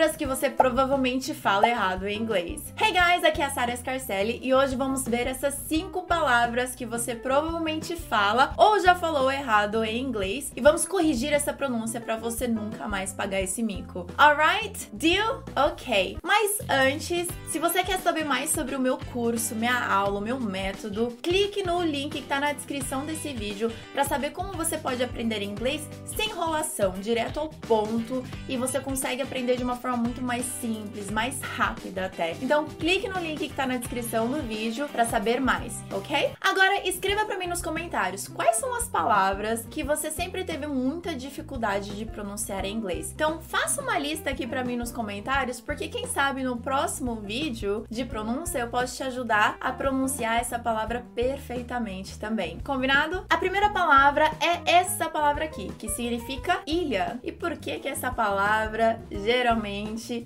Palavras que você provavelmente fala errado em inglês. Hey guys, aqui é a Sarah Scarcelli e hoje vamos ver essas cinco palavras que você provavelmente fala ou já falou errado em inglês e vamos corrigir essa pronúncia para você nunca mais pagar esse mico. Alright? Deal? Ok. Mas antes, se você quer saber mais sobre o meu curso, minha aula, meu método, clique no link que tá na descrição desse vídeo para saber como você pode aprender inglês sem enrolação, direto ao ponto e você consegue aprender de uma forma muito mais simples, mais rápida até. Então, clique no link que tá na descrição do vídeo para saber mais, ok? Agora, escreva para mim nos comentários quais são as palavras que você sempre teve muita dificuldade de pronunciar em inglês. Então, faça uma lista aqui para mim nos comentários, porque quem sabe no próximo vídeo de pronúncia eu posso te ajudar a pronunciar essa palavra perfeitamente também. Combinado? A primeira palavra é essa palavra aqui, que significa ilha. E por que que essa palavra geralmente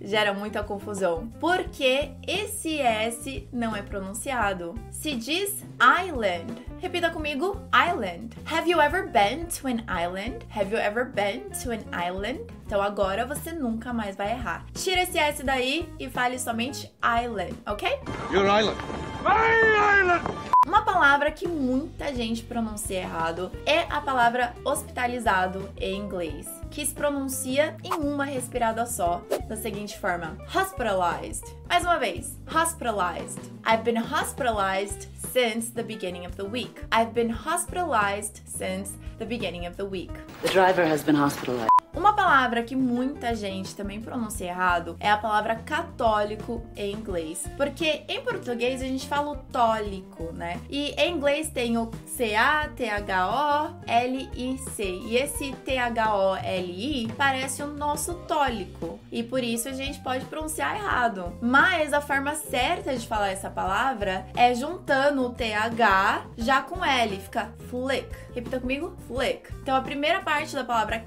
gera muita confusão? Porque esse S não é pronunciado. Se diz island. Repita comigo: island. Have you ever been to an island? Have you ever been to an island? Então agora você nunca mais vai errar. Tira esse S daí e fale somente island, ok? Your island. Uma palavra que muita gente pronuncia errado é a palavra hospitalizado em inglês, que se pronuncia em uma respirada só, da seguinte forma: hospitalized. Mais uma vez, hospitalized. I've been hospitalized since the beginning of the week. I've been hospitalized since the beginning of the week. The driver has been hospitalized. Uma palavra que muita gente também pronuncia errado é a palavra católico em inglês. Porque em português a gente fala o tólico, né? E em inglês tem o C-A-T-H-O-L-I-C. E esse T-H-O-L-I parece o nosso tólico. E por isso a gente pode pronunciar errado. Mas a forma certa de falar essa palavra é juntando o TH já com L. Fica flick. Repita comigo: flick. Então a primeira parte da palavra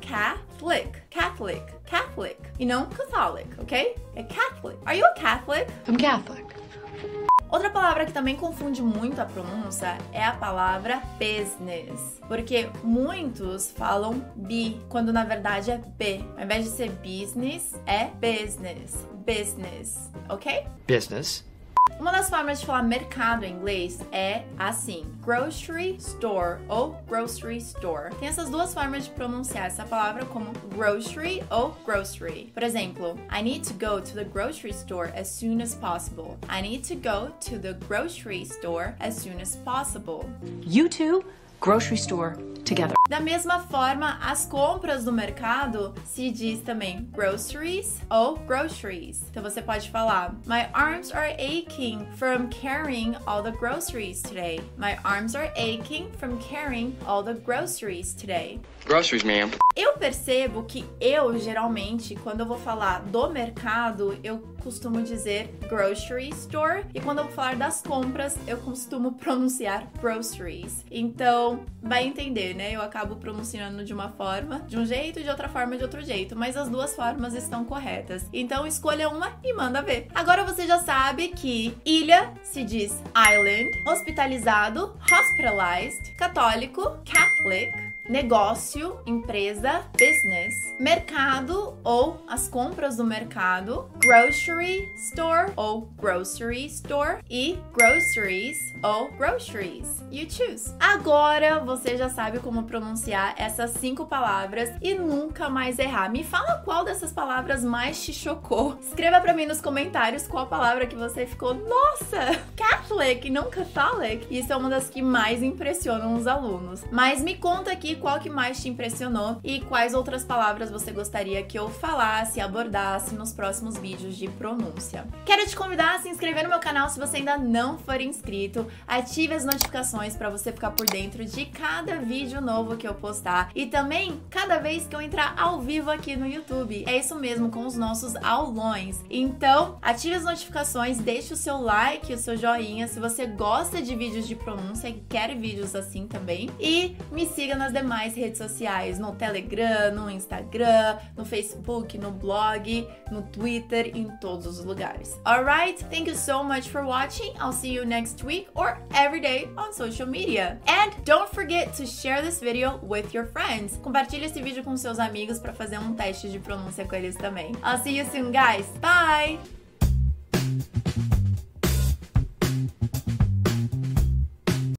Catholic, Catholic, Catholic, e não Catholic, ok? É Catholic. Are you a Catholic? I'm Catholic. Outra palavra que também confunde muito a pronúncia é a palavra business, porque muitos falam bi, quando na verdade é B. Ao invés de ser business, é business, business, ok? Business. Uma das formas de falar mercado em inglês é assim: grocery store ou grocery store. Tem essas duas formas de pronunciar essa palavra como grocery ou grocery. Por exemplo, I need to go to the grocery store as soon as possible. I need to go to the grocery store as soon as possible. You two, grocery store together. Da mesma forma, as compras do mercado se diz também groceries ou groceries. Então você pode falar: My arms are aching from carrying all the groceries today. My arms are aching from carrying all the groceries today. Groceries, ma'am. Eu percebo que eu geralmente, quando eu vou falar do mercado, eu costumo dizer grocery store e quando eu vou falar das compras, eu costumo pronunciar groceries. Então, vai entender, né? Eu acabo pronunciando de uma forma, de um jeito, e de outra forma, de outro jeito, mas as duas formas estão corretas. Então, escolha uma e manda ver. Agora você já sabe que ilha se diz island, hospitalizado, hospitalized, católico, Catholic, negócio, empresa, business, mercado ou as compras do mercado, grocery store ou grocery store e groceries ou groceries. You choose. Agora você já sabe como pronunciar essas cinco palavras e nunca mais errar. Me fala qual dessas palavras mais te chocou. Escreva para mim nos comentários qual palavra que você ficou, nossa, Catholic, não Catholic. Isso é uma das que mais impressionam os alunos. Mas me conta aqui qual que mais te impressionou e quais outras palavras você gostaria que eu falasse, abordasse nos próximos vídeos de pronúncia. Quero te convidar a se inscrever no meu canal se você ainda não for inscrito, ative as notificações para você ficar por dentro de cada vídeo novo que eu postar e também cada vez que eu entrar ao vivo aqui no YouTube. É isso mesmo com os nossos aulões. Então, ative as notificações, deixe o seu like, o seu joinha se você gosta de vídeos de pronúncia e quer vídeos assim também e me siga nas demais demais redes sociais, no Telegram, no Instagram, no Facebook, no blog, no Twitter, em todos os lugares. Alright? Thank you so much for watching. I'll see you next week or every day on social media. And don't forget to share this video with your friends. Compartilhe esse vídeo com seus amigos para fazer um teste de pronúncia com eles também. I'll see you soon, guys. Bye!